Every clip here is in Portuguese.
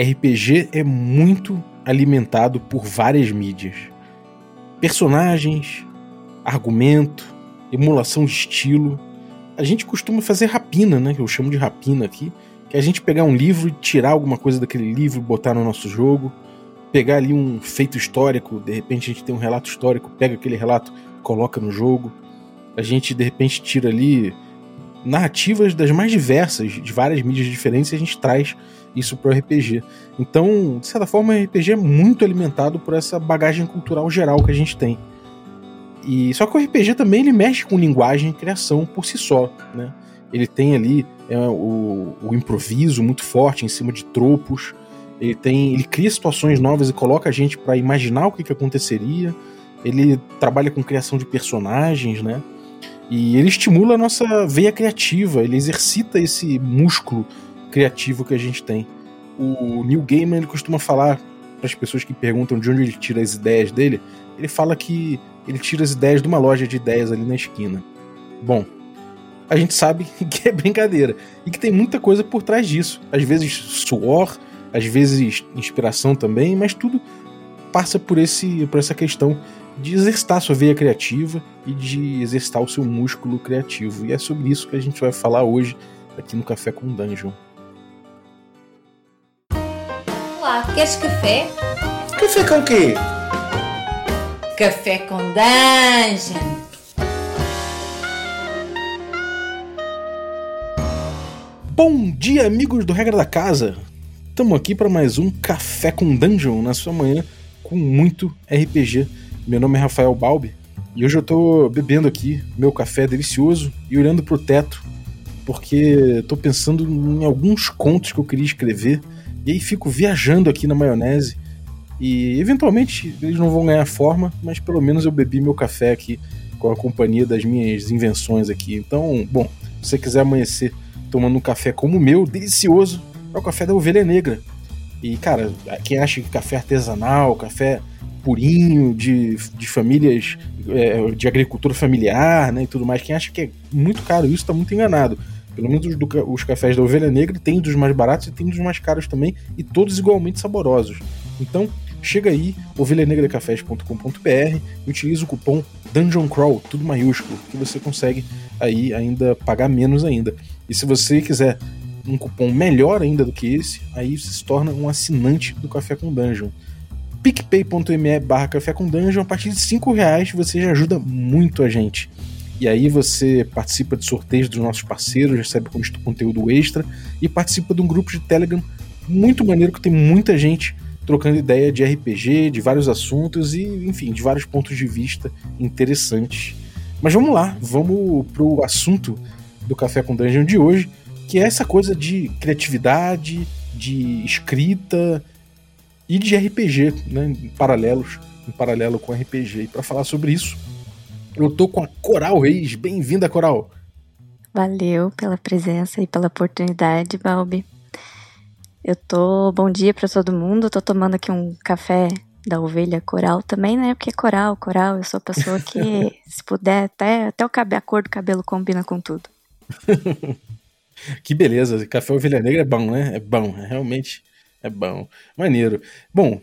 RPG é muito alimentado por várias mídias. Personagens, argumento, emulação de estilo. A gente costuma fazer rapina, né? Eu chamo de rapina aqui. Que é a gente pegar um livro e tirar alguma coisa daquele livro, botar no nosso jogo. Pegar ali um feito histórico, de repente a gente tem um relato histórico, pega aquele relato, coloca no jogo. A gente de repente tira ali narrativas das mais diversas, de várias mídias diferentes, e a gente traz isso para o RPG. Então, de certa forma, o RPG é muito alimentado por essa bagagem cultural geral que a gente tem. E só que o RPG também ele mexe com linguagem e criação por si só, né? Ele tem ali é, o, o, improviso muito forte em cima de tropos. Ele tem, ele cria situações novas e coloca a gente para imaginar o que, que aconteceria. Ele trabalha com criação de personagens, né? E ele estimula a nossa veia criativa, ele exercita esse músculo criativo que a gente tem. O Neil Gaiman ele costuma falar para as pessoas que perguntam de onde ele tira as ideias dele, ele fala que ele tira as ideias de uma loja de ideias ali na esquina. Bom, a gente sabe que é brincadeira e que tem muita coisa por trás disso. Às vezes suor, às vezes inspiração também, mas tudo passa por esse por essa questão de exercitar sua veia criativa e de exercitar o seu músculo criativo. E é sobre isso que a gente vai falar hoje aqui no Café com Dungeon. Olá, queres café? Café com quê? Café com Dungeon. Bom dia, amigos do Regra da Casa. Estamos aqui para mais um Café com Dungeon na sua manhã com muito RPG meu nome é Rafael Balbi e hoje eu tô bebendo aqui meu café delicioso e olhando pro teto porque tô pensando em alguns contos que eu queria escrever e aí fico viajando aqui na maionese e eventualmente eles não vão ganhar forma, mas pelo menos eu bebi meu café aqui com a companhia das minhas invenções aqui. Então, bom, se você quiser amanhecer tomando um café como o meu, delicioso, é o café da ovelha negra. E, cara, quem acha que café artesanal, café purinho, de, de famílias é, de agricultura familiar né, e tudo mais. Quem acha que é muito caro isso está muito enganado. Pelo menos os, do, os cafés da Ovelha Negra tem dos mais baratos e tem dos mais caros também, e todos igualmente saborosos. Então, chega aí, ovelhanegracafés.com.br e utiliza o cupom Dungeon Crawl, tudo maiúsculo, que você consegue aí ainda pagar menos ainda. E se você quiser um cupom melhor ainda do que esse, aí você se torna um assinante do Café com Dungeon picpay.me barra café com dungeon, a partir de 5 reais você já ajuda muito a gente. E aí você participa de sorteios dos nossos parceiros, recebe conteúdo extra e participa de um grupo de Telegram muito maneiro que tem muita gente trocando ideia de RPG, de vários assuntos e, enfim, de vários pontos de vista interessantes. Mas vamos lá, vamos pro assunto do Café com Dungeon de hoje, que é essa coisa de criatividade, de escrita, e de RPG, né, em paralelos, em paralelo com RPG. E para falar sobre isso, eu tô com a Coral Reis. Bem-vinda, Coral. Valeu pela presença e pela oportunidade, Balbi. Eu tô bom dia para todo mundo. tô tomando aqui um café da ovelha coral também, né? Porque coral, coral, eu sou pessoa que, se puder, até, até o cabelo, a cor do cabelo combina com tudo. que beleza. Café ovelha negra é bom, né? É bom, é realmente é bom. Maneiro. Bom,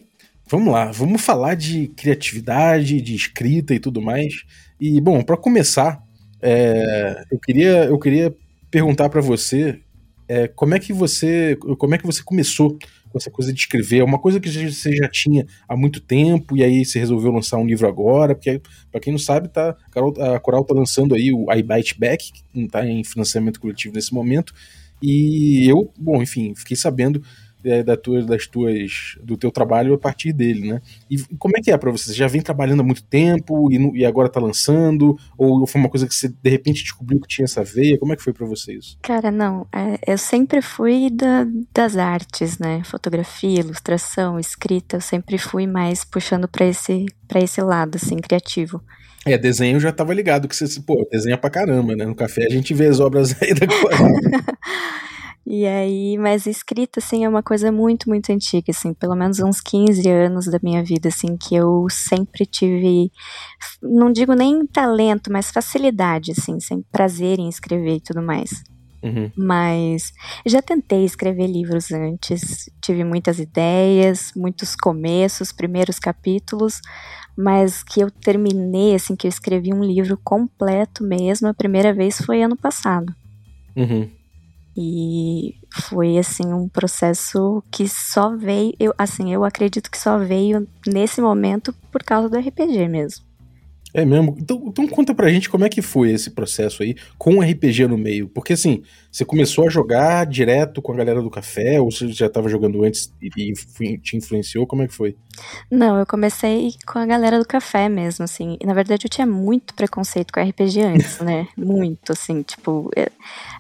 vamos lá. Vamos falar de criatividade, de escrita e tudo mais. E, bom, para começar, é, eu, queria, eu queria perguntar para você é, como é que você como é que você começou com essa coisa de escrever? É uma coisa que você já tinha há muito tempo e aí você resolveu lançar um livro agora? Porque, para quem não sabe, tá, a Coral tá lançando aí o I Bite Back, que tá em financiamento coletivo nesse momento. E eu, bom, enfim, fiquei sabendo é, da tua, das tuas, do teu trabalho a partir dele, né? E como é que é para você? Você já vem trabalhando há muito tempo e, e, agora tá lançando? Ou foi uma coisa que você de repente descobriu que tinha essa veia? Como é que foi para você isso? Cara, não. É, eu sempre fui da, das artes, né? Fotografia, ilustração, escrita. Eu sempre fui mais puxando para esse, pra esse lado, assim, criativo. É, desenho já tava ligado que você, pô, desenha pra caramba, né? No café a gente vê as obras aí da. E aí, mas escrita, assim, é uma coisa muito, muito antiga, assim, pelo menos uns 15 anos da minha vida, assim, que eu sempre tive, não digo nem talento, mas facilidade, assim, sem prazer em escrever e tudo mais. Uhum. Mas já tentei escrever livros antes, tive muitas ideias, muitos começos, primeiros capítulos, mas que eu terminei, assim, que eu escrevi um livro completo mesmo, a primeira vez foi ano passado. Uhum. E foi assim um processo que só veio, eu assim, eu acredito que só veio nesse momento por causa do RPG mesmo. É mesmo? Então, então conta pra gente como é que foi esse processo aí com o RPG no meio. Porque assim, você começou a jogar direto com a galera do café, ou você já estava jogando antes e, e, te influenciou? Como é que foi? Não, eu comecei com a galera do café mesmo, assim. E, na verdade, eu tinha muito preconceito com RPG antes, né? muito, assim, tipo. Eu,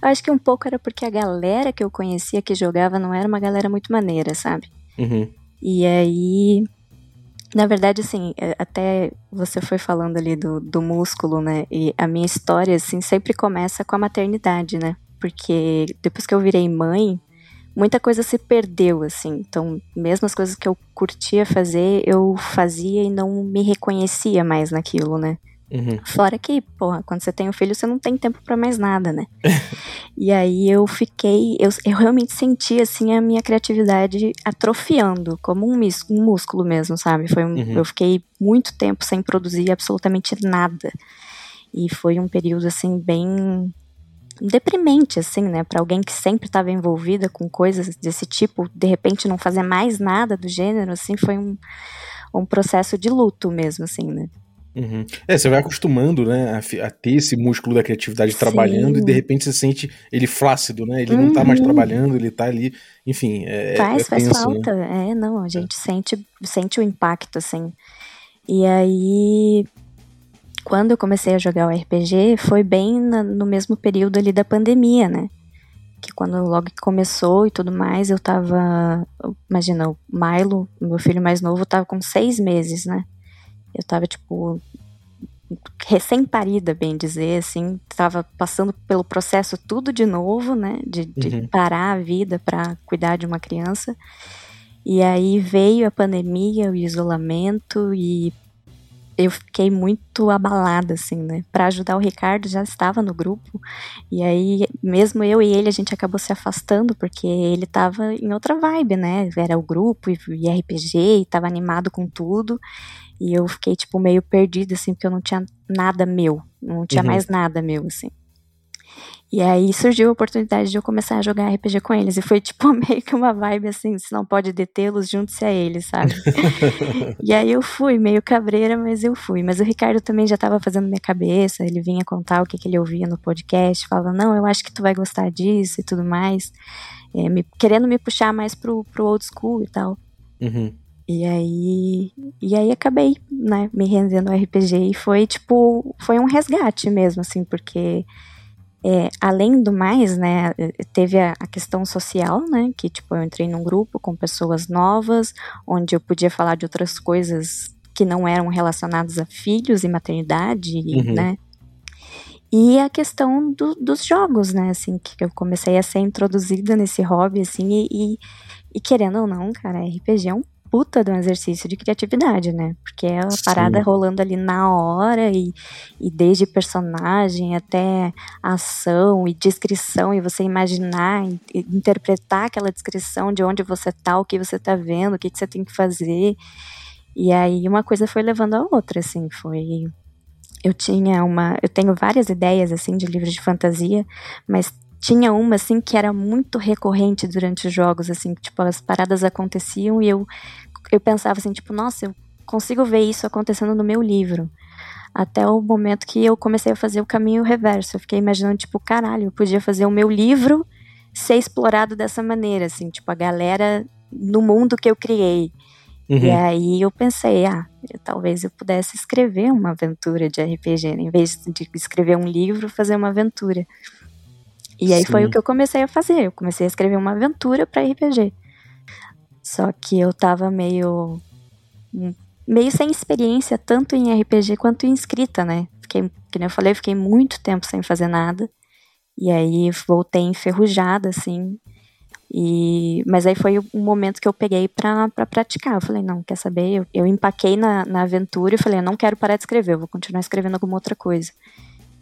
eu acho que um pouco era porque a galera que eu conhecia que jogava não era uma galera muito maneira, sabe? Uhum. E aí na verdade, assim, é, até você foi falando ali do, do músculo, né? E a minha história, assim, sempre começa com a maternidade, né? Porque depois que eu virei mãe, muita coisa se perdeu, assim. Então, mesmo as coisas que eu curtia fazer, eu fazia e não me reconhecia mais naquilo, né? Uhum. Fora que, porra, quando você tem um filho, você não tem tempo para mais nada, né? e aí eu fiquei, eu, eu realmente senti, assim, a minha criatividade atrofiando, como um, um músculo mesmo, sabe? Foi um, uhum. Eu fiquei muito tempo sem produzir absolutamente nada. E foi um período, assim, bem deprimente, assim, né? Para alguém que sempre estava envolvida com coisas desse tipo, de repente não fazer mais nada do gênero, assim, foi um, um processo de luto mesmo, assim, né? Uhum. É, você vai acostumando, né, a, a, ter esse músculo da criatividade Sim. trabalhando e de repente você sente ele flácido, né? Ele uhum. não tá mais uhum. trabalhando, ele tá ali, enfim. É, faz, é faz penso, falta. Né? É, não, a gente é. sente, sente o impacto, assim. E aí, quando eu comecei a jogar o RPG, foi bem na, no mesmo período ali da pandemia, né? Que quando logo começou e tudo mais, eu tava. Imagina, o Milo, meu filho mais novo, tava com seis meses, né? Eu tava, tipo, recém-parida, bem dizer, assim, tava passando pelo processo tudo de novo, né, de, de uhum. parar a vida para cuidar de uma criança. E aí veio a pandemia, o isolamento e eu fiquei muito abalada, assim, né? Para ajudar o Ricardo, já estava no grupo, e aí, mesmo eu e ele, a gente acabou se afastando, porque ele estava em outra vibe, né? Era o grupo e, e RPG, e estava animado com tudo, e eu fiquei, tipo, meio perdida, assim, porque eu não tinha nada meu. Não tinha uhum. mais nada meu, assim. E aí surgiu a oportunidade de eu começar a jogar RPG com eles. E foi tipo meio que uma vibe assim, se não pode detê-los, junte-se a eles, sabe? e aí eu fui, meio cabreira, mas eu fui. Mas o Ricardo também já estava fazendo minha cabeça, ele vinha contar o que, que ele ouvia no podcast, falava, não, eu acho que tu vai gostar disso e tudo mais. É, me, querendo me puxar mais pro, pro old school e tal. Uhum. E aí, e aí acabei, né, me rendendo ao RPG e foi tipo, foi um resgate mesmo, assim, porque é, além do mais, né, teve a, a, questão social, né, que tipo, eu entrei num grupo com pessoas novas, onde eu podia falar de outras coisas que não eram relacionadas a filhos e maternidade, uhum. né, e a questão do, dos jogos, né, assim, que eu comecei a ser introduzida nesse hobby, assim, e, e, e querendo ou não, cara, RPG é um puta de um exercício de criatividade, né? Porque é a parada rolando ali na hora e, e desde personagem até ação e descrição e você imaginar, interpretar aquela descrição de onde você tá, o que você tá vendo, o que, que você tem que fazer. E aí uma coisa foi levando a outra, assim, foi eu tinha uma, eu tenho várias ideias assim de livros de fantasia, mas tinha uma assim que era muito recorrente durante os jogos, assim, tipo, as paradas aconteciam e eu eu pensava assim, tipo, nossa, eu consigo ver isso acontecendo no meu livro. Até o momento que eu comecei a fazer o caminho reverso. Eu fiquei imaginando, tipo, caralho, eu podia fazer o meu livro ser explorado dessa maneira, assim, tipo, a galera no mundo que eu criei. Uhum. E aí eu pensei, ah, eu, talvez eu pudesse escrever uma aventura de RPG, né? em vez de escrever um livro, fazer uma aventura. E aí Sim. foi o que eu comecei a fazer. Eu comecei a escrever uma aventura para RPG. Só que eu tava meio meio sem experiência tanto em RPG quanto em escrita, né? Fiquei, como eu falei, fiquei muito tempo sem fazer nada. E aí voltei enferrujada assim. E, mas aí foi o momento que eu peguei para pra praticar. Eu falei, não, quer saber? Eu, eu empaquei na, na aventura e falei, eu não quero parar de escrever, eu vou continuar escrevendo alguma outra coisa.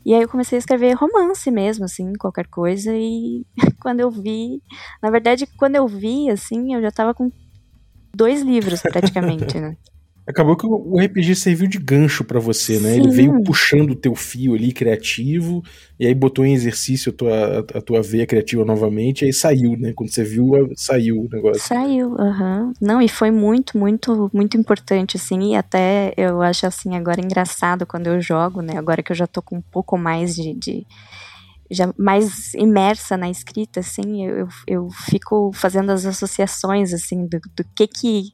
E aí eu comecei a escrever romance mesmo, assim, qualquer coisa. E quando eu vi. Na verdade, quando eu vi, assim, eu já tava com dois livros praticamente, né? Acabou que o RPG serviu de gancho para você, né? Sim. Ele veio puxando o teu fio ali criativo, e aí botou em exercício a tua, a tua veia criativa novamente, e aí saiu, né? Quando você viu, saiu o negócio. Saiu, aham. Uhum. Não, e foi muito, muito, muito importante, assim, e até eu acho, assim, agora engraçado quando eu jogo, né? Agora que eu já tô com um pouco mais de, de já mais imersa na escrita, assim, eu, eu fico fazendo as associações, assim, do, do que que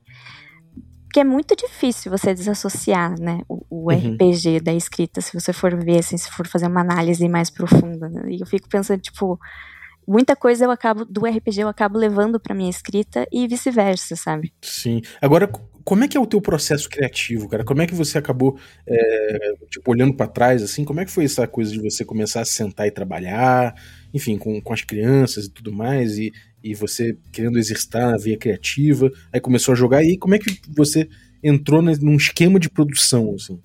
porque é muito difícil você desassociar, né, o, o uhum. RPG da escrita, se você for ver, assim, se for fazer uma análise mais profunda. Né? E eu fico pensando, tipo, muita coisa eu acabo do RPG eu acabo levando para minha escrita e vice-versa, sabe? Sim. Agora, como é que é o teu processo criativo, cara? Como é que você acabou, é, tipo, olhando para trás, assim, como é que foi essa coisa de você começar a sentar e trabalhar, enfim, com, com as crianças e tudo mais, e, e você querendo exercitar a via criativa, aí começou a jogar, e como é que você entrou num esquema de produção, assim?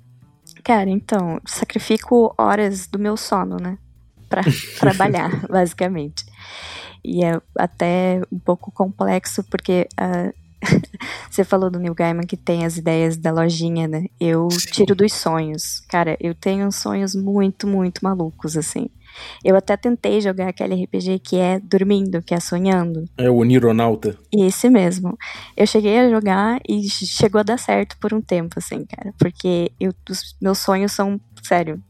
Cara, então, sacrifico horas do meu sono, né? Pra trabalhar, basicamente. E é até um pouco complexo, porque uh, você falou do Neil Gaiman que tem as ideias da lojinha, né? Eu tiro dos sonhos. Cara, eu tenho sonhos muito, muito malucos, assim. Eu até tentei jogar aquele RPG que é dormindo, que é sonhando. É o Nironauta. Esse mesmo. Eu cheguei a jogar e chegou a dar certo por um tempo, assim, cara. Porque eu, os meus sonhos são, sério,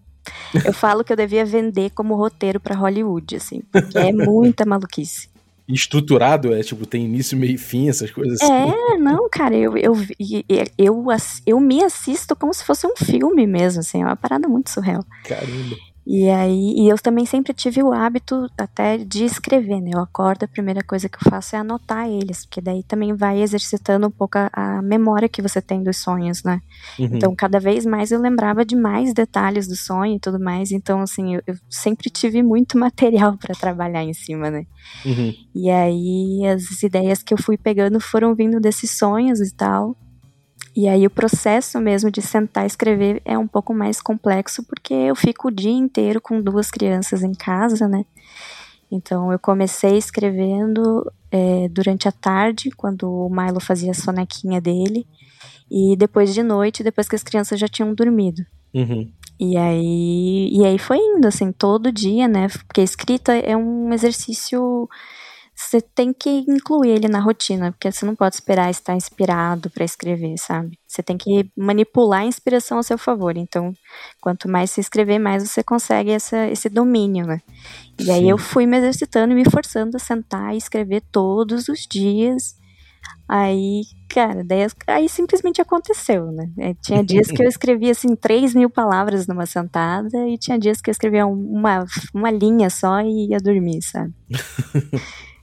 eu falo que eu devia vender como roteiro para Hollywood, assim, porque é muita maluquice. Estruturado, é tipo, tem início, meio e fim, essas coisas assim. É, não, cara, eu, eu, eu, eu, eu me assisto como se fosse um filme mesmo, assim, é uma parada muito surreal. Caramba. E aí, e eu também sempre tive o hábito até de escrever, né? Eu acordo, a primeira coisa que eu faço é anotar eles, porque daí também vai exercitando um pouco a, a memória que você tem dos sonhos, né? Uhum. Então, cada vez mais eu lembrava de mais detalhes do sonho e tudo mais. Então, assim, eu, eu sempre tive muito material para trabalhar em cima, né? Uhum. E aí, as ideias que eu fui pegando foram vindo desses sonhos e tal. E aí o processo mesmo de sentar e escrever é um pouco mais complexo porque eu fico o dia inteiro com duas crianças em casa, né? Então eu comecei escrevendo é, durante a tarde, quando o Milo fazia a sonequinha dele, e depois de noite, depois que as crianças já tinham dormido. Uhum. E aí, e aí foi indo, assim, todo dia, né? Porque a escrita é um exercício você tem que incluir ele na rotina, porque você não pode esperar estar inspirado para escrever, sabe? Você tem que manipular a inspiração a seu favor. Então, quanto mais você escrever, mais você consegue essa, esse domínio, né? E Sim. aí eu fui me exercitando e me forçando a sentar e escrever todos os dias. Aí, cara, daí, aí simplesmente aconteceu, né? É, tinha dias que eu escrevia, assim, 3 mil palavras numa sentada e tinha dias que eu escrevia uma, uma linha só e ia dormir, sabe?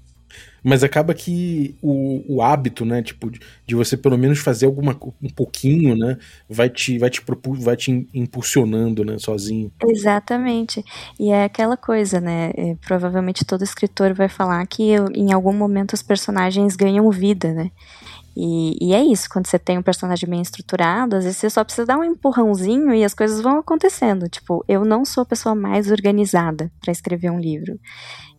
Mas acaba que o, o hábito, né, tipo, de, de, você pelo menos fazer alguma um pouquinho, né, vai te vai te vai te impulsionando, né, sozinho. Exatamente. E é aquela coisa, né, é, provavelmente todo escritor vai falar que em algum momento os personagens ganham vida, né? E, e, é isso, quando você tem um personagem bem estruturado, às vezes você só precisa dar um empurrãozinho e as coisas vão acontecendo. Tipo, eu não sou a pessoa mais organizada para escrever um livro.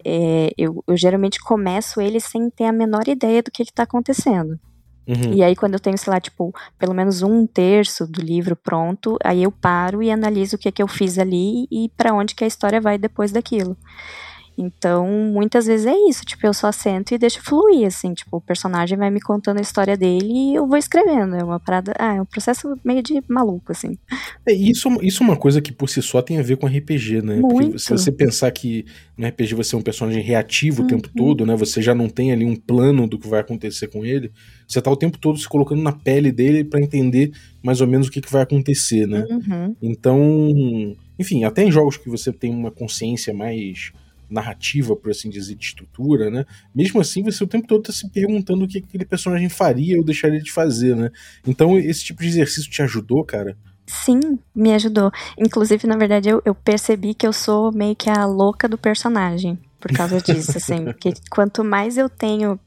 É, eu, eu, geralmente começo ele sem ter a menor ideia do que está acontecendo. Uhum. E aí, quando eu tenho, sei lá, tipo, pelo menos um terço do livro pronto, aí eu paro e analiso o que, é que eu fiz ali e para onde que a história vai depois daquilo. Então, muitas vezes é isso, tipo, eu só sento e deixo fluir, assim, tipo, o personagem vai me contando a história dele e eu vou escrevendo. É uma parada, ah, é um processo meio de maluco, assim. É, isso, isso é uma coisa que por si só tem a ver com RPG, né? Muito. Porque se você pensar que no RPG você é um personagem reativo o tempo uhum. todo, né? Você já não tem ali um plano do que vai acontecer com ele. Você tá o tempo todo se colocando na pele dele para entender mais ou menos o que, que vai acontecer, né? Uhum. Então, enfim, até em jogos que você tem uma consciência mais narrativa, por assim dizer, de estrutura, né? Mesmo assim, você o tempo todo tá se perguntando o que aquele personagem faria ou deixaria de fazer, né? Então, esse tipo de exercício te ajudou, cara? Sim, me ajudou. Inclusive, na verdade, eu, eu percebi que eu sou meio que a louca do personagem por causa disso, assim. Porque quanto mais eu tenho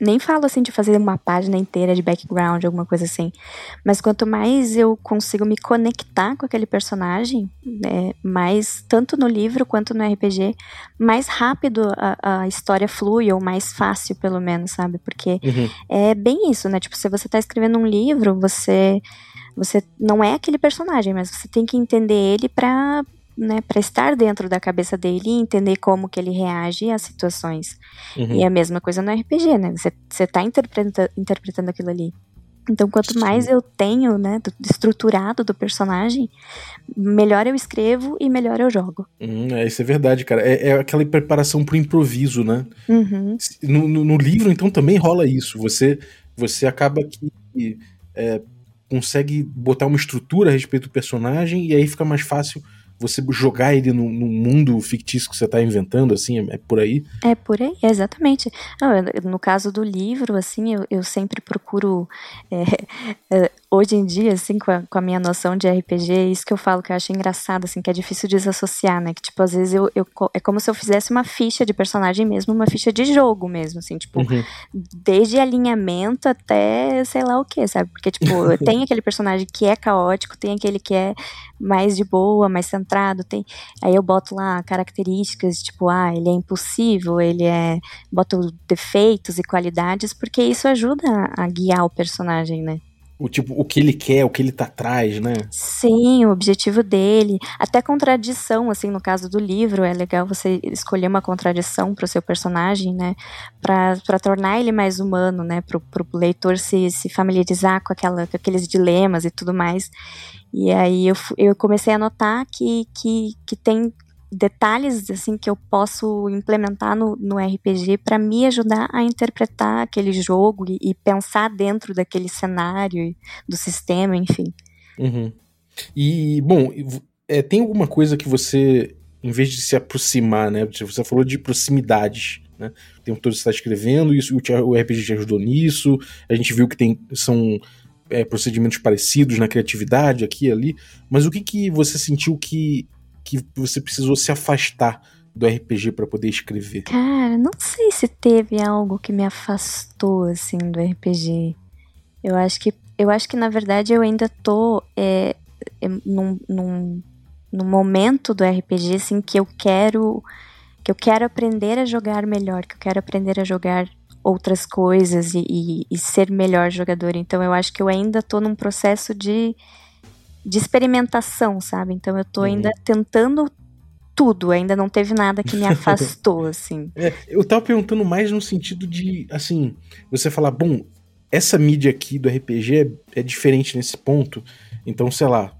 nem falo assim de fazer uma página inteira de background, alguma coisa assim. Mas quanto mais eu consigo me conectar com aquele personagem, né, mais, tanto no livro quanto no RPG, mais rápido a, a história flui, ou mais fácil, pelo menos, sabe? Porque uhum. é bem isso, né? Tipo, se você tá escrevendo um livro, você. Você não é aquele personagem, mas você tem que entender ele para né, para estar dentro da cabeça dele e entender como que ele reage às situações. Uhum. E é a mesma coisa no RPG, né? Você, você tá interpreta, interpretando aquilo ali. Então, quanto mais eu tenho, né, do, estruturado do personagem, melhor eu escrevo e melhor eu jogo. Hum, é, isso é verdade, cara. É, é aquela preparação pro improviso, né? Uhum. No, no, no, livro, então, também rola isso. Você, você acaba que é, consegue botar uma estrutura a respeito do personagem e aí fica mais fácil você jogar ele no, no, mundo fictício que você está inventando, assim, é, é, por aí? É por aí, exatamente. Não, no caso do livro, assim, eu, eu sempre procuro é, é, hoje em dia, assim, com a, com a, minha noção de RPG, é isso que eu falo que eu acho engraçado, assim, que é difícil desassociar, né? Que, tipo, às vezes eu, eu é como se eu fizesse uma ficha de personagem mesmo, uma ficha de jogo mesmo, assim, tipo, uhum. desde alinhamento até sei lá o que, sabe? Porque, tipo, tem aquele personagem que é caótico, tem aquele que é mais de boa, mais centrado, tem. Aí eu boto lá características, tipo, ah, ele é impossível, ele é. boto defeitos e qualidades, porque isso ajuda a, a guiar o personagem, né? O tipo o que ele quer, o que ele tá atrás, né? Sim, o objetivo dele, até contradição, assim, no caso do livro, é legal você escolher uma contradição para o seu personagem, né? Para tornar ele mais humano, né? Para o leitor se, se familiarizar com, aquela, com aqueles dilemas e tudo mais. E aí eu, eu comecei a notar que, que, que tem detalhes assim que eu posso implementar no, no RPG para me ajudar a interpretar aquele jogo e, e, pensar dentro daquele cenário do sistema, enfim. Uhum. E bom, é, tem alguma coisa que você, em vez de se aproximar, né? Você falou de proximidades, né? O tempo todo está escrevendo, isso, o RPG te ajudou nisso. A gente viu que tem são é, procedimentos parecidos na criatividade aqui e ali. Mas o que que você sentiu que que você precisou se afastar do RPG para poder escrever? Cara, não sei se teve algo que me afastou assim do RPG. Eu acho que eu acho que na verdade eu ainda tô é, é, num, num, num momento do RPG assim que eu quero que eu quero aprender a jogar melhor, que eu quero aprender a jogar outras coisas e, e, e ser melhor jogador. Então eu acho que eu ainda tô num processo de de experimentação, sabe? Então eu tô uhum. ainda tentando tudo, ainda não teve nada que me afastou, assim. É, eu tava perguntando mais no sentido de, assim, você falar, bom, essa mídia aqui do RPG é, é diferente nesse ponto, então, sei lá,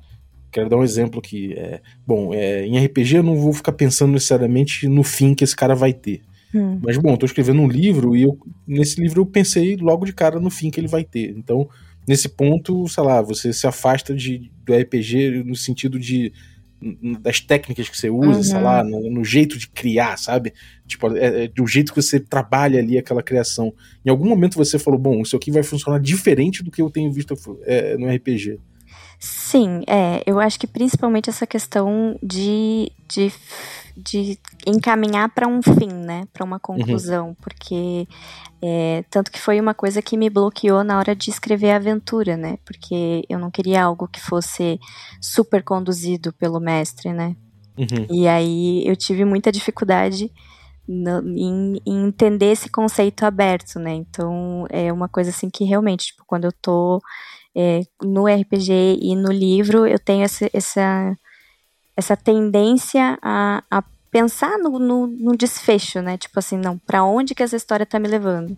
quero dar um exemplo aqui. É, bom, é, em RPG eu não vou ficar pensando necessariamente no fim que esse cara vai ter. Hum. Mas, bom, eu tô escrevendo um livro e eu, nesse livro eu pensei logo de cara no fim que ele vai ter. Então, nesse ponto, sei lá, você se afasta de, do RPG no sentido de das técnicas que você usa, uhum. sei lá, no, no, jeito de criar, sabe? Tipo, é, é, do jeito que você trabalha ali aquela criação. Em algum momento você falou, bom, isso aqui vai funcionar diferente do que eu tenho visto é, no RPG. Sim, é, eu acho que principalmente essa questão de, de, de encaminhar para um fim, né, para uma conclusão, uhum. porque é, tanto que foi uma coisa que me bloqueou na hora de escrever a aventura, né, porque eu não queria algo que fosse super conduzido pelo mestre, né, uhum. e aí eu tive muita dificuldade no, em, em, entender esse conceito aberto, né, então é uma coisa assim que realmente, tipo, quando eu tô é, no RPG e no livro, eu tenho essa, essa, essa tendência a, a pensar no, no, no, desfecho, né? Tipo assim, não, para onde que essa história tá me levando?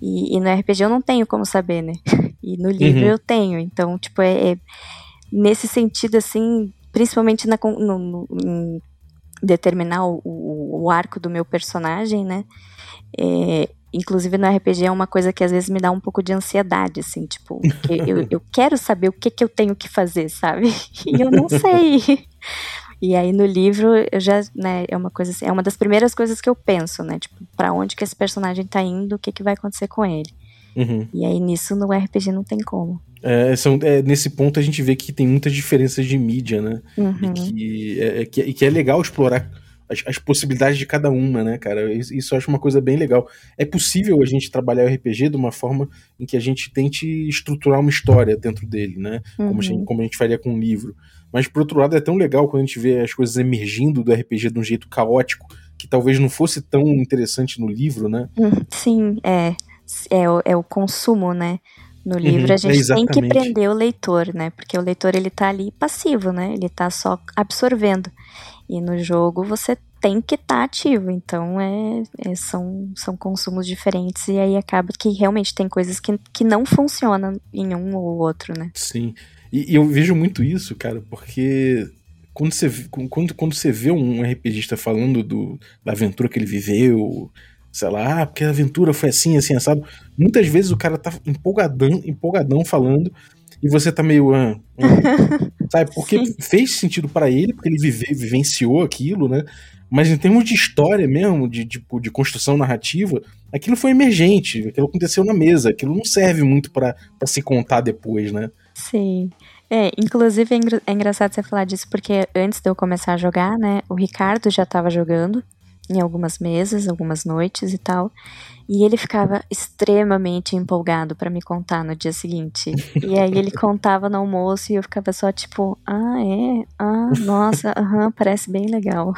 E, e, no RPG eu não tenho como saber, né? E no livro uhum. eu tenho. Então, tipo, é, é, nesse sentido, assim, principalmente na, no, no, em determinar o, o, o, arco do meu personagem, né? É, Inclusive no RPG é uma coisa que às vezes me dá um pouco de ansiedade, assim, tipo, eu, eu quero saber o que, que eu tenho que fazer, sabe? E eu não sei. E aí no livro eu já, né, é uma coisa assim, é uma das primeiras coisas que eu penso, né? Tipo, para onde que esse personagem tá indo, o que que vai acontecer com ele. Uhum. E aí nisso no RPG não tem como. É, são, é, nesse ponto a gente vê que tem muitas diferenças de mídia, né? Uhum. E, que é, é que, e que é legal explorar as, as, possibilidades de cada uma, né, cara? Isso eu acho uma coisa bem legal. É possível a gente trabalhar o RPG de uma forma em que a gente tente estruturar uma história dentro dele, né? Uhum. Como, a gente, como a gente faria com um livro. Mas, por outro lado, é tão legal quando a gente vê as coisas emergindo do RPG de um jeito caótico, que talvez não fosse tão interessante no livro, né? Uhum. Sim, é. É o, é o consumo, né? No livro uhum, a gente é tem que prender o leitor, né? Porque o leitor ele tá ali passivo, né? Ele tá só absorvendo. E no jogo você tem que estar tá ativo, então é, é, são, são consumos diferentes e aí acaba que realmente tem coisas que, que não funcionam em um ou outro, né? Sim, e, e eu vejo muito isso, cara, porque quando você, quando, quando você vê um RPGista falando do, da aventura que ele viveu, sei lá, ah, porque a aventura foi assim, assim, assado. Muitas vezes o cara tá empolgadão, empolgadão falando e você tá meio. Ah, ah, sabe? Porque Sim. fez sentido para ele, porque ele vive, vivenciou aquilo, né? Mas em termos de história mesmo, de, de, tipo, de construção narrativa, aquilo foi emergente, aquilo aconteceu na mesa, aquilo não serve muito para se contar depois, né? Sim. É, inclusive é, é engraçado você falar disso, porque antes de eu começar a jogar, né, o Ricardo já tava jogando, em algumas mesas, algumas noites e tal. E ele ficava extremamente empolgado para me contar no dia seguinte. E aí ele contava no almoço e eu ficava só tipo, ah, é? Ah, nossa, aham, parece bem legal.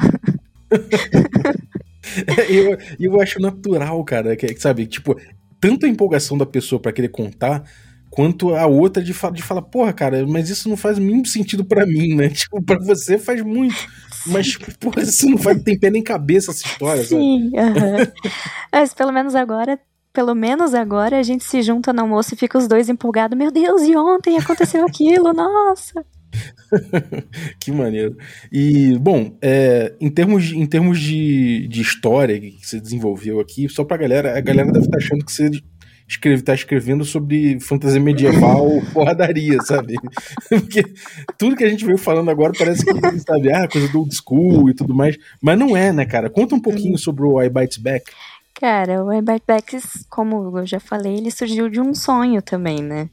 eu, eu acho natural, cara, que, sabe, tipo, tanta empolgação da pessoa para querer contar, quanto a outra de, de falar, porra, cara, mas isso não faz mínimo sentido para mim, né? Tipo, pra você faz muito. Mas, porra, isso não faz, tem pé nem cabeça essa história, Sim, uh -huh. Mas pelo menos agora pelo menos agora a gente se junta no almoço e fica os dois empolgados. Meu Deus, e ontem aconteceu aquilo, nossa! que maneiro. E, bom, é, em termos, de, em termos de, de história que você desenvolveu aqui, só pra galera, a galera deve estar achando que você escreve, tá escrevendo sobre fantasia medieval, porradaria, sabe? Porque tudo que a gente veio falando agora parece que, sabe, ah, coisa do old school e tudo mais. Mas não é, né, cara? Conta um pouquinho uhum. sobre o I Bites Back. Cara, o I Bites Back, como eu já falei, ele surgiu de um sonho também, né?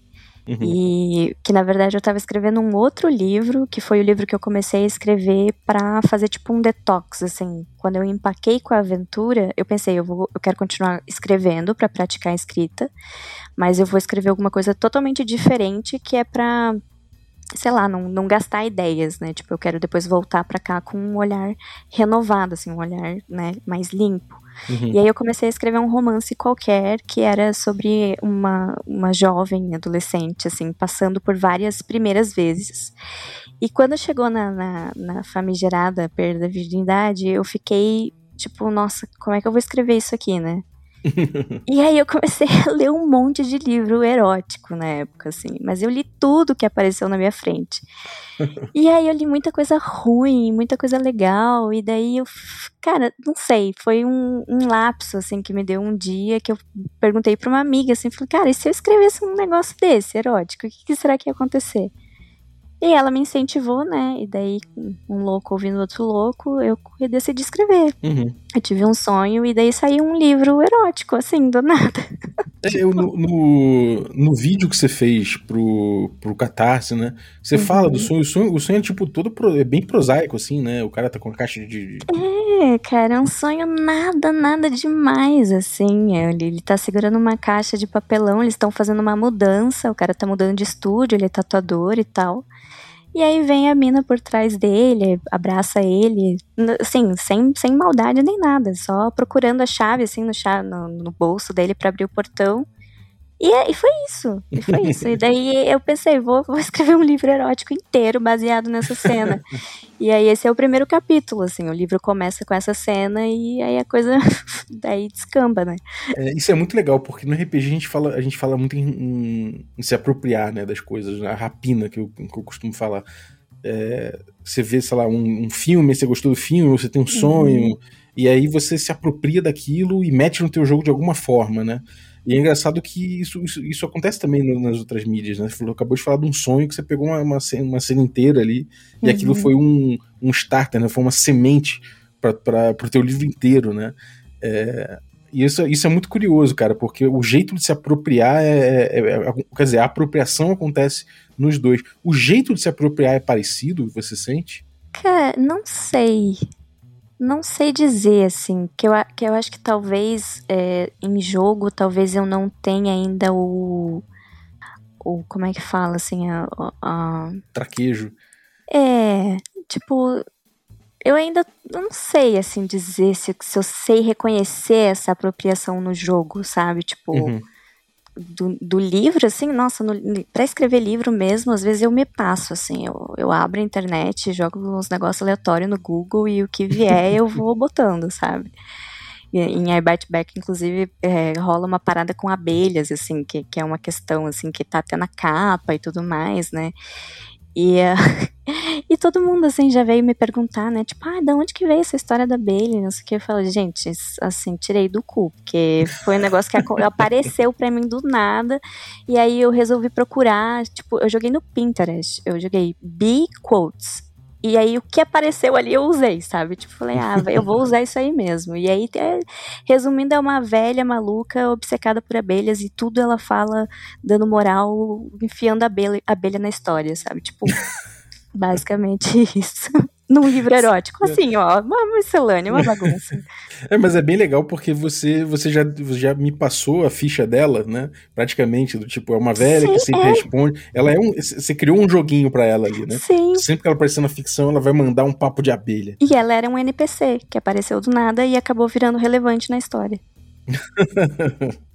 Uhum. E que na verdade eu estava escrevendo um outro livro, que foi o livro que eu comecei a escrever para fazer tipo um detox, assim. Quando eu empaquei com a aventura, eu pensei, eu vou, eu quero continuar escrevendo para praticar a escrita, mas eu vou escrever alguma coisa totalmente diferente que é para sei lá, não, não gastar ideias, né? Tipo, eu quero depois voltar para cá com um olhar renovado, assim, um olhar, né, mais limpo. Uhum. E aí eu comecei a escrever um romance qualquer que era sobre uma, uma jovem adolescente, assim, passando por várias primeiras vezes. E quando chegou na, na, na famigerada perda da virgindade, eu fiquei tipo, nossa, como é que eu vou escrever isso aqui, né? E aí eu comecei a ler um monte de livro erótico na época, assim. Mas eu li tudo que apareceu na minha frente. e aí eu li muita coisa ruim, muita coisa legal. E daí eu, cara, não sei, foi um, um lapso, assim, que me deu um dia que eu perguntei pra uma amiga, assim, falei, cara, e se eu escrevesse um negócio desse, erótico, o que, que será que ia acontecer? E ela me incentivou, né? E daí, um louco ouvindo outro louco, eu decidi escrever. Uhum. Eu tive um sonho e daí saiu um livro erótico, assim, do nada. É, eu, no, no, no, vídeo que você fez pro, pro Catarse, né? Você uhum. fala do sonho. O, sonho. o sonho é tipo todo pro, é bem prosaico, assim, né? O cara tá com a caixa de. É, cara, é um sonho nada, nada demais, assim. Ele, ele tá segurando uma caixa de papelão, eles estão fazendo uma mudança, o cara tá mudando de estúdio, ele é tatuador e tal. E aí vem a mina por trás dele, abraça ele, assim, sem, sem maldade nem nada, só procurando a chave, assim, no, no bolso dele para abrir o portão. E, é, e foi isso. E foi isso. E daí eu pensei, vou, vou escrever um livro erótico inteiro baseado nessa cena. e aí esse é o primeiro capítulo, assim, o livro começa com essa cena e aí a coisa daí descamba, né? É, isso é muito legal, porque no RPG a gente fala, a gente fala muito em, em, em se apropriar, né, das coisas, né? a rapina que eu, que eu costumo falar. É, você vê, sei lá, um, um, filme, você gostou do filme, você tem um sonho, uhum. e aí você se apropria daquilo e mete no teu jogo de alguma forma, né? E é engraçado que isso, isso, isso acontece também no, nas outras mídias, né? Você falou, acabou de falar de um sonho que você pegou uma, uma, cena, uma cena inteira ali e uhum. aquilo foi um, um starter, né? Foi uma semente para o teu livro inteiro, né? É, e isso, isso é muito curioso, cara, porque o jeito de se apropriar é, é, é, é, Quer dizer, a apropriação acontece nos dois. O jeito de se apropriar é parecido, você sente? Cara, não sei. Não sei dizer, assim, que eu, que eu acho que talvez é, em jogo, talvez eu não tenha ainda o. o como é que fala, assim, a. a... Traquejo. É, tipo, eu ainda não sei, assim, dizer se, se eu sei reconhecer essa apropriação no jogo, sabe? Tipo, uhum. Do, do, livro, assim, nossa, no, pra escrever livro mesmo, às vezes eu me passo, assim, eu, eu abro a internet, jogo uns negócios aleatórios no Google e o que vier eu vou botando, sabe? em I Bite Back, inclusive, é, rola uma parada com abelhas, assim, que, que é uma questão, assim, que tá até na capa e tudo mais, né? E, uh, e todo mundo, assim, já veio me perguntar, né? Tipo, ah, de onde que veio essa história da Bailey? Não sei o que. Eu falo, gente, assim, tirei do cu, porque foi um negócio que apareceu pra mim do nada. E aí eu resolvi procurar, tipo, eu joguei no Pinterest. Eu joguei B Quotes. E aí o que apareceu ali eu usei, sabe? Tipo, falei, ah, eu vou usar isso aí mesmo. E aí, é, resumindo, é uma velha maluca obcecada por abelhas e tudo ela fala dando moral, enfiando a abelha, abelha na história, sabe? Tipo, basicamente isso num livro erótico. Assim, ó, uma miscelânea, uma bagunça. é, mas é bem legal porque você, você já, já me passou a ficha dela, né? Praticamente, do tipo, é uma velha Sim, que sempre é. responde. Ela é um. Você criou um joguinho pra ela ali, né? Sim. Sempre que ela aparecer na ficção, ela vai mandar um papo de abelha. E ela era um NPC que apareceu do nada e acabou virando relevante na história.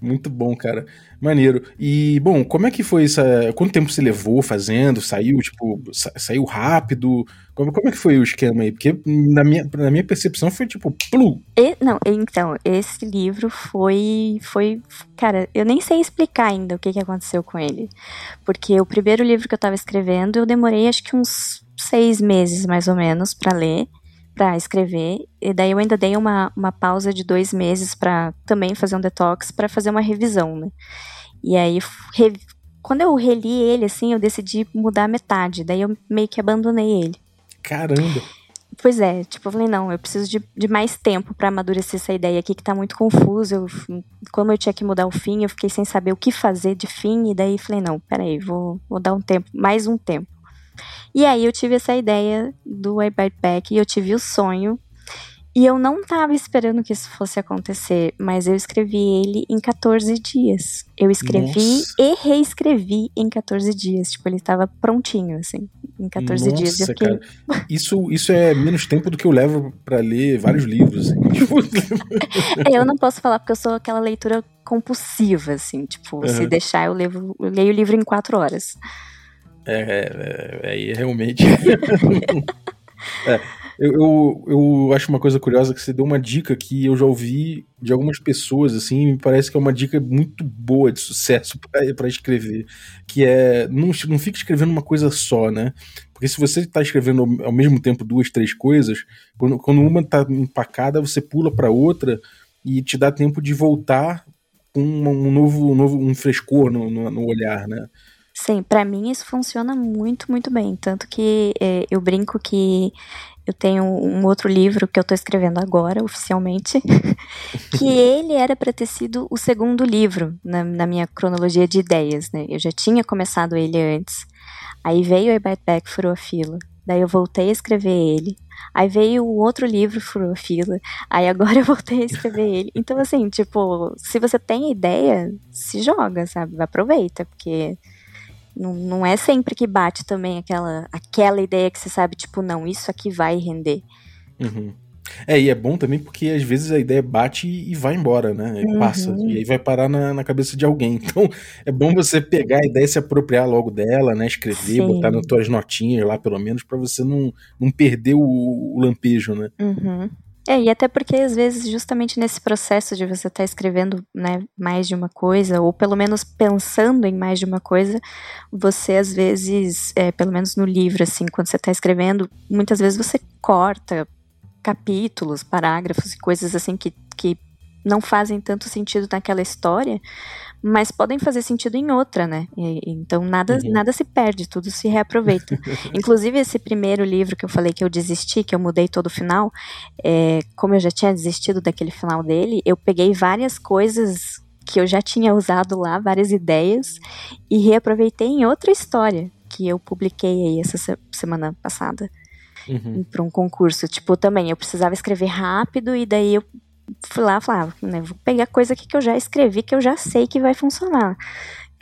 Muito bom, cara. Maneiro. E, bom, como é que foi essa. Quanto tempo você levou fazendo? Saiu, tipo, sa saiu rápido? Como, como é que foi o esquema aí? Porque na minha, na minha percepção foi tipo, plu. E, não, então, esse livro foi. foi. Cara, eu nem sei explicar ainda o que, que aconteceu com ele. Porque o primeiro livro que eu tava escrevendo, eu demorei acho que uns seis meses mais ou menos para ler para escrever. E daí eu ainda dei uma, uma pausa de dois meses para também fazer um detox, para fazer uma revisão, né? E aí, re, quando eu reli ele, assim, eu decidi mudar metade. Daí eu meio que abandonei ele. Caramba! Pois é, tipo, eu falei, não, eu preciso de, de mais tempo para amadurecer essa ideia aqui que tá muito confusa. Eu, como eu tinha que mudar o fim, eu fiquei sem saber o que fazer de fim, e daí falei, não, peraí, vou, vou dar um tempo, mais um tempo. E aí eu tive essa ideia do I Bite Back e eu tive o sonho. E eu não estava esperando que isso fosse acontecer, mas eu escrevi ele em 14 dias. Eu escrevi Nossa. e reescrevi em 14 dias. Tipo, ele estava prontinho, assim, em 14 Nossa, dias. Eu fiquei... cara. Isso, isso é menos tempo do que eu levo para ler vários livros. Assim. é, eu não posso falar porque eu sou aquela leitura compulsiva, assim. Tipo, uhum. se deixar, eu, levo, eu leio o livro em 4 horas. É, é, é, realmente. é, eu, eu, eu, acho uma coisa curiosa que você deu uma dica que eu já ouvi de algumas pessoas, assim, me parece que é uma dica muito boa de sucesso para escrever, que é não, não fique escrevendo uma coisa só, né? Porque se você está escrevendo ao mesmo tempo duas, três coisas, quando, quando uma está empacada, você pula para outra e te dá tempo de voltar com um novo, um novo um frescor no, no, no olhar, né? Sim, para mim isso funciona muito, muito bem. Tanto que é, eu brinco que eu tenho um outro livro que eu estou escrevendo agora, oficialmente, que ele era para ter sido o segundo livro na, na, minha cronologia de ideias, né? Eu já tinha começado ele antes. Aí veio o Bite Back, furou a fila. Daí eu voltei a escrever ele. Aí veio o outro livro, furou a fila. Aí agora eu voltei a escrever ele. Então, assim, tipo, se você tem ideia, se joga, sabe? Aproveita, porque não, não é sempre que bate também aquela, aquela ideia que você sabe, tipo, não, isso aqui vai render. Uhum. É, e é bom também porque às vezes a ideia bate e vai embora, né? Uhum. passa. E aí vai parar na, na, cabeça de alguém. Então é bom você pegar a ideia e se apropriar logo dela, né? Escrever, Sim. botar nas tuas notinhas lá, pelo menos, para você não, não perder o, o lampejo, né? Uhum. É, e até porque às vezes justamente nesse processo de você estar tá escrevendo né, mais de uma coisa, ou pelo menos pensando em mais de uma coisa, você às vezes, é, pelo menos no livro, assim, quando você está escrevendo, muitas vezes você corta capítulos, parágrafos e coisas assim que, que não fazem tanto sentido naquela história, mas podem fazer sentido em outra, né? E, então nada, uhum. nada se perde, tudo se reaproveita. Inclusive esse primeiro livro que eu falei que eu desisti, que eu mudei todo o final, é, como eu já tinha desistido daquele final dele, eu peguei várias coisas que eu já tinha usado lá, várias ideias, e reaproveitei em outra história que eu publiquei aí essa semana passada. uhum. para um concurso. Tipo, também eu precisava escrever rápido e daí eu fui lá e falava, né, vou pegar coisa aqui que eu já escrevi, que eu já sei que vai funcionar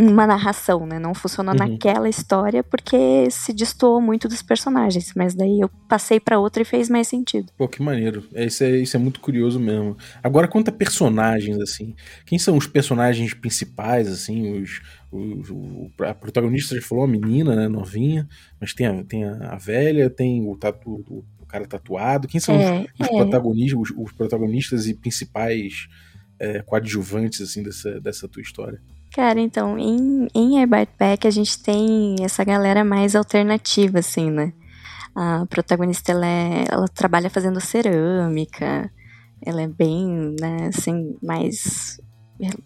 uma narração, né? Não funcionou uhum. naquela história porque se destoou muito dos personagens, mas daí eu passei para outra e fez mais sentido. Pô, que maneiro. É, isso, é, isso é muito curioso mesmo. Agora, quanto a personagens, assim, quem são os personagens principais, assim, os, os, o, a protagonista já falou, a menina, né, novinha, mas tem a, tem a, velha, tem o, tatu, o, o cara tatuado. Quem são é, os, os é. protagonistas, os, os, protagonistas e principais é, coadjuvantes, assim, dessa, dessa tua história? Cara, então, em, em Pack a gente tem essa galera mais alternativa, assim, né? A protagonista, ela, é, ela trabalha fazendo cerâmica, ela é bem, né, assim, mais,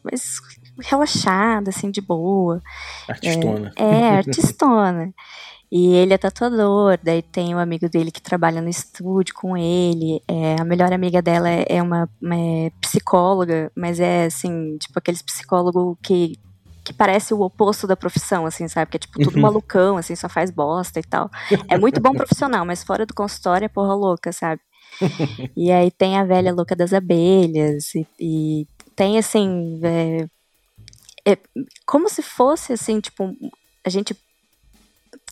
mais relaxada, assim, de boa. Artistona. É, é artistona. E ele é tatuador, daí tem um amigo dele que trabalha no estúdio com ele. É, a melhor amiga dela é, é uma, uma é psicóloga, mas é assim, tipo aqueles psicólogo que que parece o oposto da profissão, assim, sabe? Que é tipo tudo uhum. malucão, assim, só faz bosta e tal. É muito bom profissional, mas fora do consultório é porra louca, sabe? e aí tem a velha louca das abelhas e, e tem assim é, é, como se fosse assim tipo a gente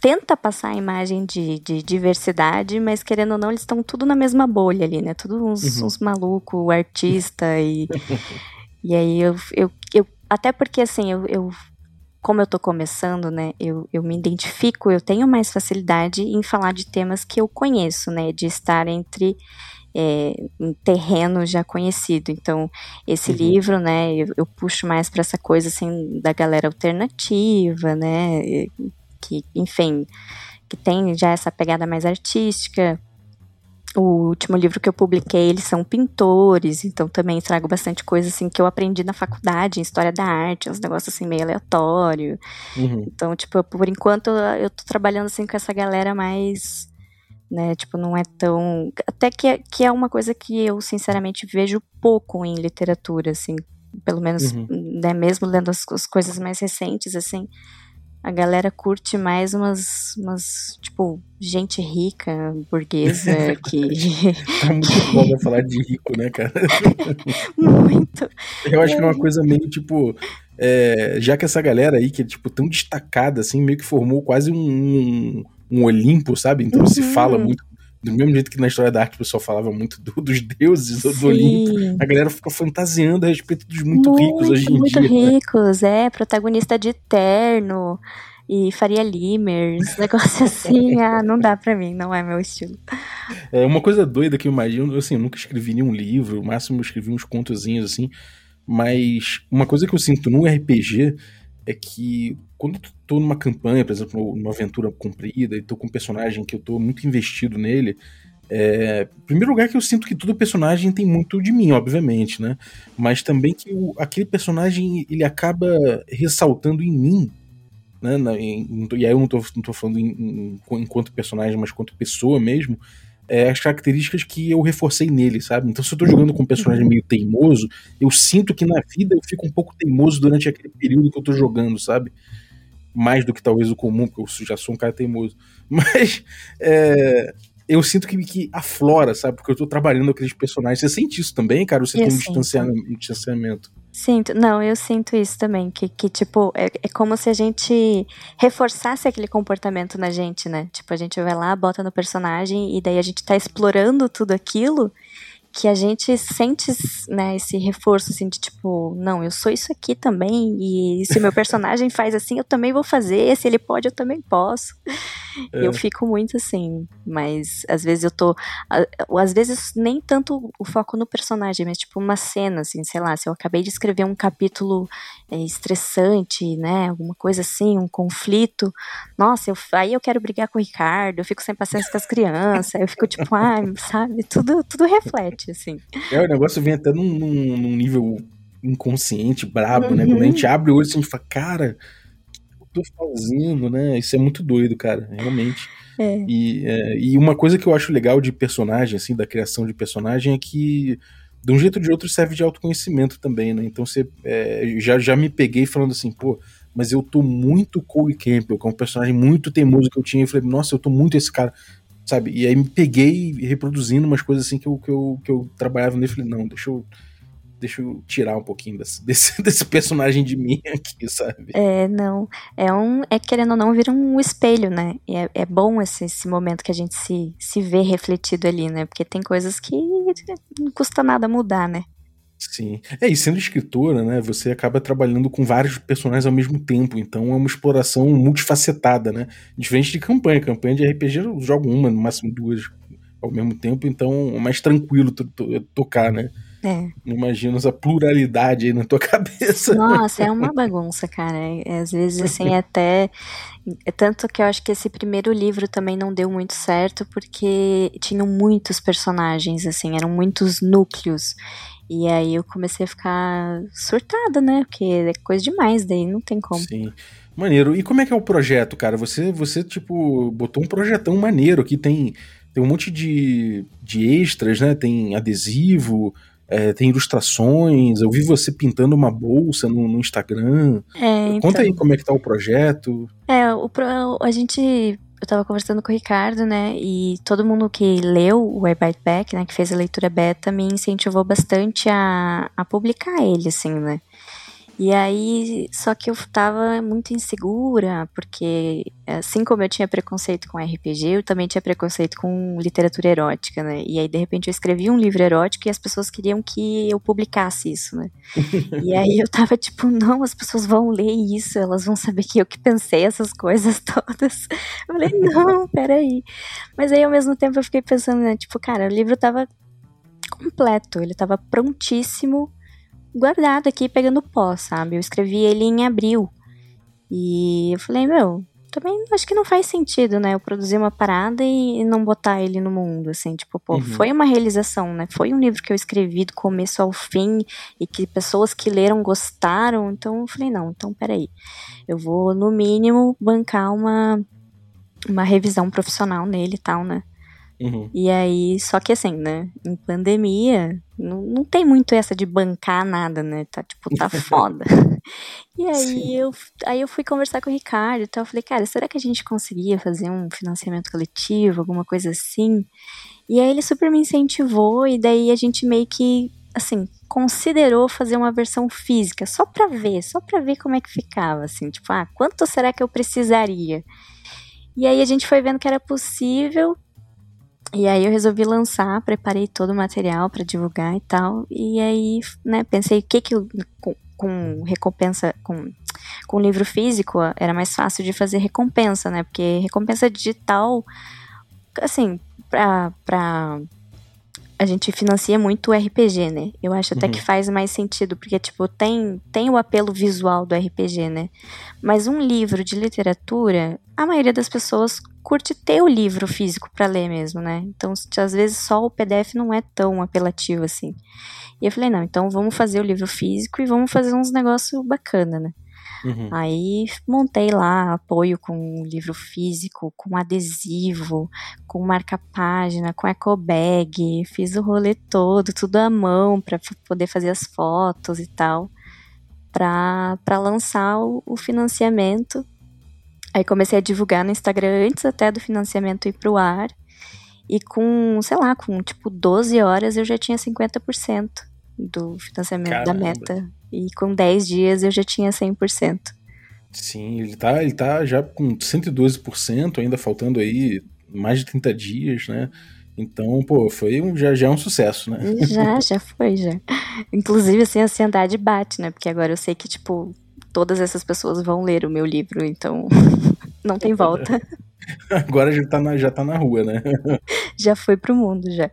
tenta passar a imagem de, de diversidade, mas querendo ou não, eles estão tudo na mesma bolha ali, né? Tudo uns, uhum. uns malucos, artista e. e aí eu, eu, eu. Até porque assim, eu, eu como eu tô começando, né, eu, eu me identifico, eu tenho mais facilidade em falar de temas que eu conheço, né, de estar entre é, um terreno já conhecido. Então, esse uhum. livro, né, eu, eu puxo mais para essa coisa, assim, da galera alternativa, né, que, enfim, que tem já essa pegada mais artística. O último livro que eu publiquei, eles são pintores, então também trago bastante coisa assim que eu aprendi na faculdade, em história da arte, uns negócios assim meio aleatório. Uhum. Então, tipo, por enquanto eu tô trabalhando assim com essa galera mais né, tipo, não é tão, até que é, que é uma coisa que eu sinceramente vejo pouco em literatura, assim, pelo menos, uhum. né, mesmo lendo as, as coisas mais recentes, assim, a galera curte mais umas, umas tipo, gente rica, burguesa, que... tá muito bom falar de rico, né, cara? muito. Eu acho é. que é uma coisa meio, tipo, é, já que essa galera aí, que é, tipo, tão destacada, assim, meio que formou quase um, um Olimpo, sabe? Então uhum. se fala muito do mesmo jeito que na história da arte o pessoal falava muito do, dos deuses do, do Olimpo, a galera fica fantasiando a respeito dos muito, muito ricos hoje em muito dia. Muito ricos, é, protagonista de Terno e Faria Limers, negócio assim, ah, não dá pra mim, não é meu estilo. É uma coisa doida que eu imagino, assim, eu nunca escrevi nenhum livro, o máximo eu escrevi uns contozinhos assim, mas uma coisa que eu sinto no RPG é que quando eu tô numa campanha, por exemplo, numa aventura comprida, e tô com um personagem que eu tô muito investido nele, é, primeiro lugar que eu sinto que todo personagem tem muito de mim, obviamente, né? Mas também que o, aquele personagem ele acaba ressaltando em mim, né? Na, em, e aí eu não tô, não tô falando em, em, enquanto personagem, mas quanto pessoa mesmo, é, as características que eu reforcei nele, sabe? Então, se eu tô jogando com um personagem meio teimoso, eu sinto que na vida eu fico um pouco teimoso durante aquele período que eu tô jogando, sabe? Mais do que talvez o comum, porque eu já sou um cara teimoso. Mas é, eu sinto que, que aflora, sabe? Porque eu tô trabalhando aqueles personagens. Você sente isso também, cara? Ou você eu tem um distanciamento, um distanciamento? Sinto, não, eu sinto isso também, que, que tipo, é, é como se a gente reforçasse aquele comportamento na gente, né? Tipo, a gente vai lá, bota no personagem e daí a gente tá explorando tudo aquilo que a gente sente né, esse reforço assim de tipo, não, eu sou isso aqui também, e se o meu personagem faz assim, eu também vou fazer, se ele pode, eu também posso. É. Eu fico muito assim, mas às vezes eu tô. Às vezes nem tanto o foco no personagem, mas tipo uma cena, assim, sei lá, se eu acabei de escrever um capítulo é, estressante, né? Alguma coisa assim, um conflito. Nossa, eu, aí eu quero brigar com o Ricardo, eu fico sem paciência com as crianças, eu fico tipo, ah, sabe, tudo, tudo reflete assim. É, o negócio vem até num, num, num nível inconsciente, brabo, uhum. né? Quando a gente abre o olho, a gente fala, cara, o que eu tô fazendo, né? Isso é muito doido, cara, realmente. É. E, é, e uma coisa que eu acho legal de personagem, assim, da criação de personagem, é que de um jeito ou de outro serve de autoconhecimento também, né? Então você é, já, já me peguei falando assim, pô, mas eu tô muito Cole Campbell, que é um personagem muito teimoso que eu tinha, e falei, nossa, eu tô muito esse cara sabe? E aí me peguei reproduzindo umas coisas assim que eu, que eu, que eu trabalhava nele. Falei, não, deixa eu, deixa eu tirar um pouquinho desse, desse, desse, personagem de mim aqui, sabe? É, não. É um. É querendo ou não, vira um espelho, né? É, é bom esse, esse momento que a gente se, se vê refletido ali, né? Porque tem coisas que não custa nada mudar, né? Sim. É, e sendo escritora, né, você acaba trabalhando com vários personagens ao mesmo tempo, então é uma exploração multifacetada, né? Diferente de campanha. Campanha de RPG eu jogo uma, no máximo duas ao mesmo tempo, então é mais tranquilo tocar, né? É. Imagina essa pluralidade aí na tua cabeça. Nossa, é uma bagunça, cara. É, às vezes, assim, até. É tanto que eu acho que esse primeiro livro também não deu muito certo, porque tinham muitos personagens, assim, eram muitos núcleos. E aí eu comecei a ficar surtada, né? Porque é coisa demais, daí não tem como. Sim. Maneiro. E como é que é o projeto, cara? Você, você tipo, botou um projetão maneiro que tem, tem um monte de, de extras, né? Tem adesivo, é, tem ilustrações. Eu vi você pintando uma bolsa no, no Instagram. É, então... Conta aí como é que tá o projeto. É, o, a gente eu tava conversando com o Ricardo, né, e todo mundo que leu o I Bite Back, né, que fez a leitura beta, me incentivou bastante a, a publicar ele, assim, né. E aí, só que eu tava muito insegura, porque assim como eu tinha preconceito com RPG, eu também tinha preconceito com literatura erótica, né? E aí, de repente, eu escrevi um livro erótico e as pessoas queriam que eu publicasse isso, né? e aí eu tava tipo, não, as pessoas vão ler isso, elas vão saber que eu que pensei essas coisas todas. Eu falei, não, peraí. Mas aí, ao mesmo tempo, eu fiquei pensando, né? Tipo, cara, o livro tava completo, ele tava prontíssimo guardado aqui pegando pó, sabe? Eu escrevi ele em abril. E eu falei, meu, também acho que não faz sentido, né? Eu produzir uma parada e não botar ele no mundo, assim, tipo, pô, uhum. foi uma realização, né? Foi um livro que eu escrevi do começo ao fim e que pessoas que leram gostaram, então eu falei, não, então peraí. Eu vou, no mínimo, bancar uma, uma revisão profissional nele e tal, né? Uhum. E aí, só que assim, né? Em pandemia, não, não tem muito essa de bancar nada, né? Tá, tipo, tá foda. e aí eu, aí eu fui conversar com o Ricardo, então eu falei, cara, será que a gente conseguia fazer um financiamento coletivo, alguma coisa assim? E aí ele super me incentivou, e daí a gente meio que, assim, considerou fazer uma versão física, só pra ver, só pra ver como é que ficava, assim, tipo, ah, quanto será que eu precisaria? E aí a gente foi vendo que era possível, e aí eu resolvi lançar, preparei todo o material para divulgar e tal. E aí, né, pensei o que que eu, com, com recompensa com com livro físico era mais fácil de fazer recompensa, né? Porque recompensa digital assim, pra a gente financia muito o RPG, né? Eu acho até uhum. que faz mais sentido, porque, tipo, tem, tem o apelo visual do RPG, né? Mas um livro de literatura, a maioria das pessoas curte ter o livro físico para ler mesmo, né? Então, às vezes só o PDF não é tão apelativo assim. E eu falei, não, então vamos fazer o livro físico e vamos fazer uns negócios bacana, né? Uhum. Aí montei lá apoio com livro físico, com adesivo, com marca-página, com ecobag, fiz o rolê todo, tudo à mão para poder fazer as fotos e tal, para lançar o, o financiamento. Aí comecei a divulgar no Instagram antes até do financiamento ir pro ar. E com, sei lá, com tipo 12 horas eu já tinha 50% do financiamento Caramba. da meta. E com 10 dias eu já tinha 100%. Sim, ele tá, ele tá já com 112%, ainda faltando aí mais de 30 dias, né? Então, pô, foi um, já, já é um sucesso, né? Já, já foi, já. Inclusive, assim, a ansiedade bate, né? Porque agora eu sei que, tipo, todas essas pessoas vão ler o meu livro, então não tem volta. Agora já tá na, já tá na rua, né? Já foi pro mundo, já.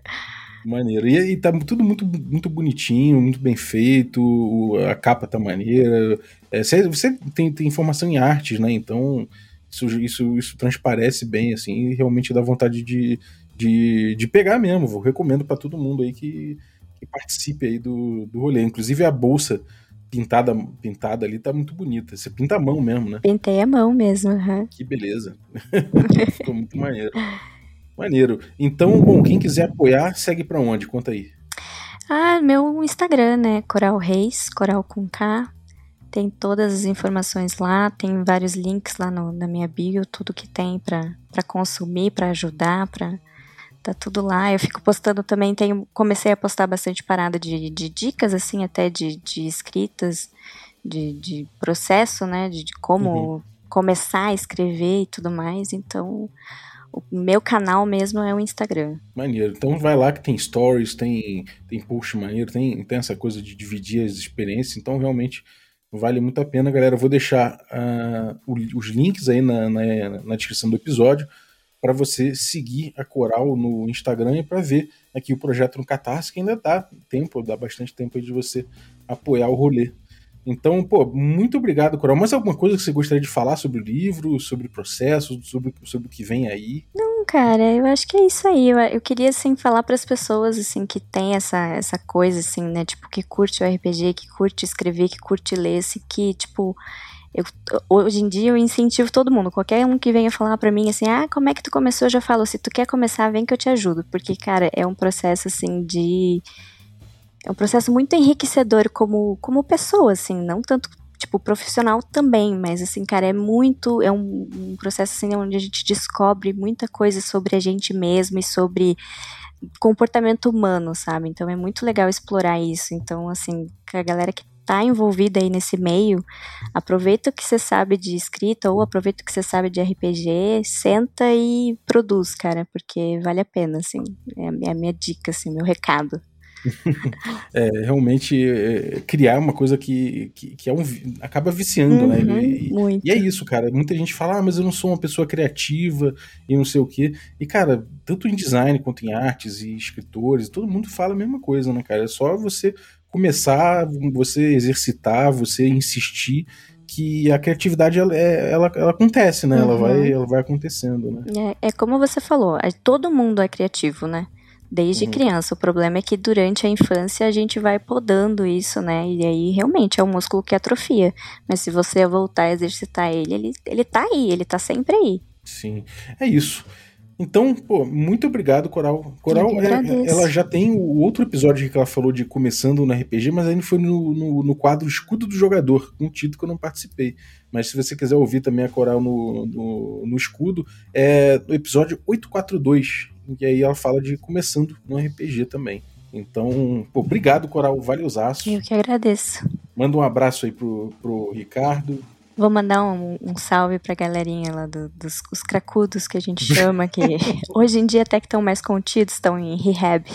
Maneiro. E, e tá tudo muito, muito bonitinho, muito bem feito, a capa tá maneira. É, você, você tem, tem informação em artes, né? Então isso, isso, isso transparece bem, assim, e realmente dá vontade de, de, de pegar mesmo. Vou recomendo para todo mundo aí que, que participe aí do, do rolê. Inclusive a bolsa pintada, pintada ali tá muito bonita. Você pinta a mão mesmo, né? Pintei a mão mesmo, uhum. Que beleza. Ficou muito maneiro. Maneiro. Então, bom, quem quiser apoiar, segue para onde? Conta aí. Ah, meu Instagram, né? Coral Reis, Coral com K. Tem todas as informações lá, tem vários links lá no, na minha bio, tudo que tem para consumir, para ajudar, para tá tudo lá. Eu fico postando também, tenho, comecei a postar bastante parada de, de dicas, assim, até de, de escritas, de, de processo, né, de, de como uhum. começar a escrever e tudo mais. Então, o meu canal mesmo é o Instagram. Maneiro. Então vai lá que tem stories, tem, tem post maneiro, tem, tem essa coisa de dividir as experiências. Então realmente vale muito a pena, galera. Eu vou deixar uh, os links aí na, na, na descrição do episódio para você seguir a Coral no Instagram e para ver aqui o projeto no Catarse, que ainda dá tempo, dá bastante tempo aí de você apoiar o rolê. Então, pô, muito obrigado, Coral. Mais alguma coisa que você gostaria de falar sobre o livro, sobre o processo, sobre, sobre o que vem aí? Não, cara, eu acho que é isso aí. Eu, eu queria, assim, falar para as pessoas, assim, que tem essa, essa coisa, assim, né, tipo, que curte o RPG, que curte escrever, que curte ler, assim, que, tipo, eu, hoje em dia eu incentivo todo mundo, qualquer um que venha falar para mim assim, ah, como é que tu começou? Eu já falo, se tu quer começar, vem que eu te ajudo, porque, cara, é um processo, assim, de é um processo muito enriquecedor como, como pessoa, assim, não tanto tipo profissional também, mas assim, cara, é muito, é um, um processo assim onde a gente descobre muita coisa sobre a gente mesmo e sobre comportamento humano, sabe? Então é muito legal explorar isso. Então, assim, a galera que tá envolvida aí nesse meio, aproveita o que você sabe de escrita ou aproveita o que você sabe de RPG, senta e produz, cara, porque vale a pena, assim. É a minha dica, assim, meu recado. É, realmente é, criar uma coisa que, que, que é um, acaba viciando, né? uhum, né? E, e, é isso, cara. Muita gente fala, ah, mas eu não sou uma pessoa criativa e não sei o quê. E, cara, tanto em design quanto em artes e escritores, todo mundo fala a mesma coisa, né, cara? É só você começar, você exercitar, você insistir que a criatividade ela, é, ela, ela acontece, né? Uhum. Ela, vai, ela vai acontecendo, né? É, é como você falou, todo mundo é criativo, né? Desde uhum. criança. O problema é que durante a infância a gente vai podando isso, né? E aí realmente é um músculo que atrofia. Mas se você voltar a exercitar ele, ele, ele tá aí, ele tá sempre aí. Sim, é isso. Então, pô, muito obrigado, Coral. Coral, é, ela já tem o outro episódio que ela falou de começando no RPG, mas ainda foi no, no, no, quadro Escudo do Jogador, um título que eu não participei. Mas se você quiser ouvir também a Coral no, no, no Escudo, é o episódio 842. E aí ela fala de começando no RPG também. Então, pô, obrigado, Coral. Vale os aços. Eu que agradeço. Manda um abraço aí pro, pro Ricardo. Vou mandar um, um salve pra galerinha lá do, dos os cracudos que a gente chama, que hoje em dia até que estão mais contidos, estão em rehab.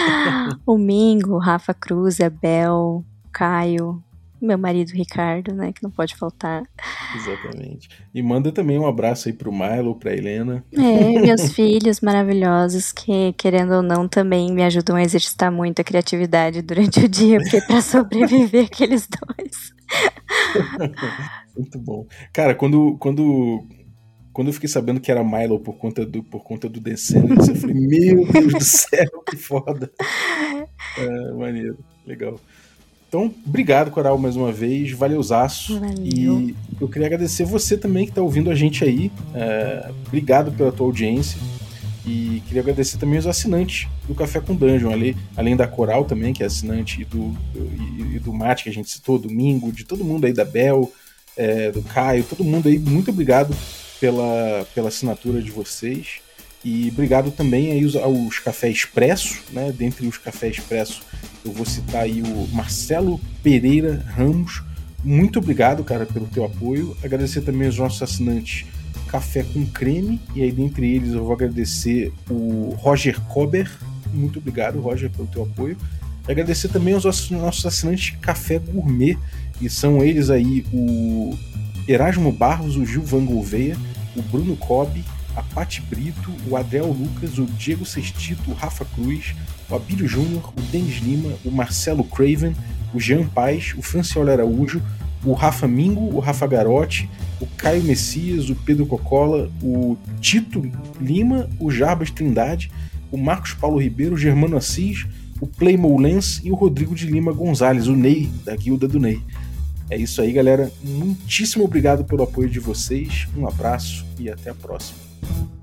o Mingo, Rafa Cruz, a Bel, Caio, meu marido Ricardo, né, que não pode faltar. Exatamente. E manda também um abraço aí pro Milo, pra Helena. É, meus filhos maravilhosos que, querendo ou não, também me ajudam a exercitar muito a criatividade durante o dia, porque pra sobreviver aqueles dois. muito bom. Cara, quando, quando, quando eu fiquei sabendo que era Milo por conta do, por conta do Descendants, eu falei, meu Deus do céu, que foda. É, maneiro, legal. Então, obrigado, Coral, mais uma vez. Valeuzaço. Valeu. E eu queria agradecer você também que está ouvindo a gente aí. É, obrigado pela tua audiência. E queria agradecer também os assinantes do Café com Dungeon, ali, além da Coral também, que é assinante, e do, e, e do Mate, que a gente citou, Domingo, de todo mundo aí, da Bel, é, do Caio, todo mundo aí. Muito obrigado pela, pela assinatura de vocês. E obrigado também aí aos, aos Café Expresso, né? Dentre os Café Expresso, eu vou citar aí o Marcelo Pereira Ramos. Muito obrigado, cara, pelo teu apoio. Agradecer também aos nossos assinantes Café com Creme, e aí dentre eles eu vou agradecer o Roger Kober. Muito obrigado, Roger, pelo teu apoio. E agradecer também aos nossos assinantes Café Gourmet, e são eles aí o Erasmo Barros, o Gil Van Gouveia, o Bruno Cobb, a Pati Brito, o Adel Lucas, o Diego Sestito, o Rafa Cruz, o Abílio Júnior, o Denis Lima, o Marcelo Craven, o Jean Paz, o Francioli Araújo, o Rafa Mingo, o Rafa Garotti, o Caio Messias, o Pedro Cocola, o Tito Lima, o Jarbas Trindade, o Marcos Paulo Ribeiro, o Germano Assis, o Playmo Lens e o Rodrigo de Lima Gonzalez, o Ney, da guilda do Ney. É isso aí, galera. Muitíssimo obrigado pelo apoio de vocês. Um abraço e até a próxima. thank you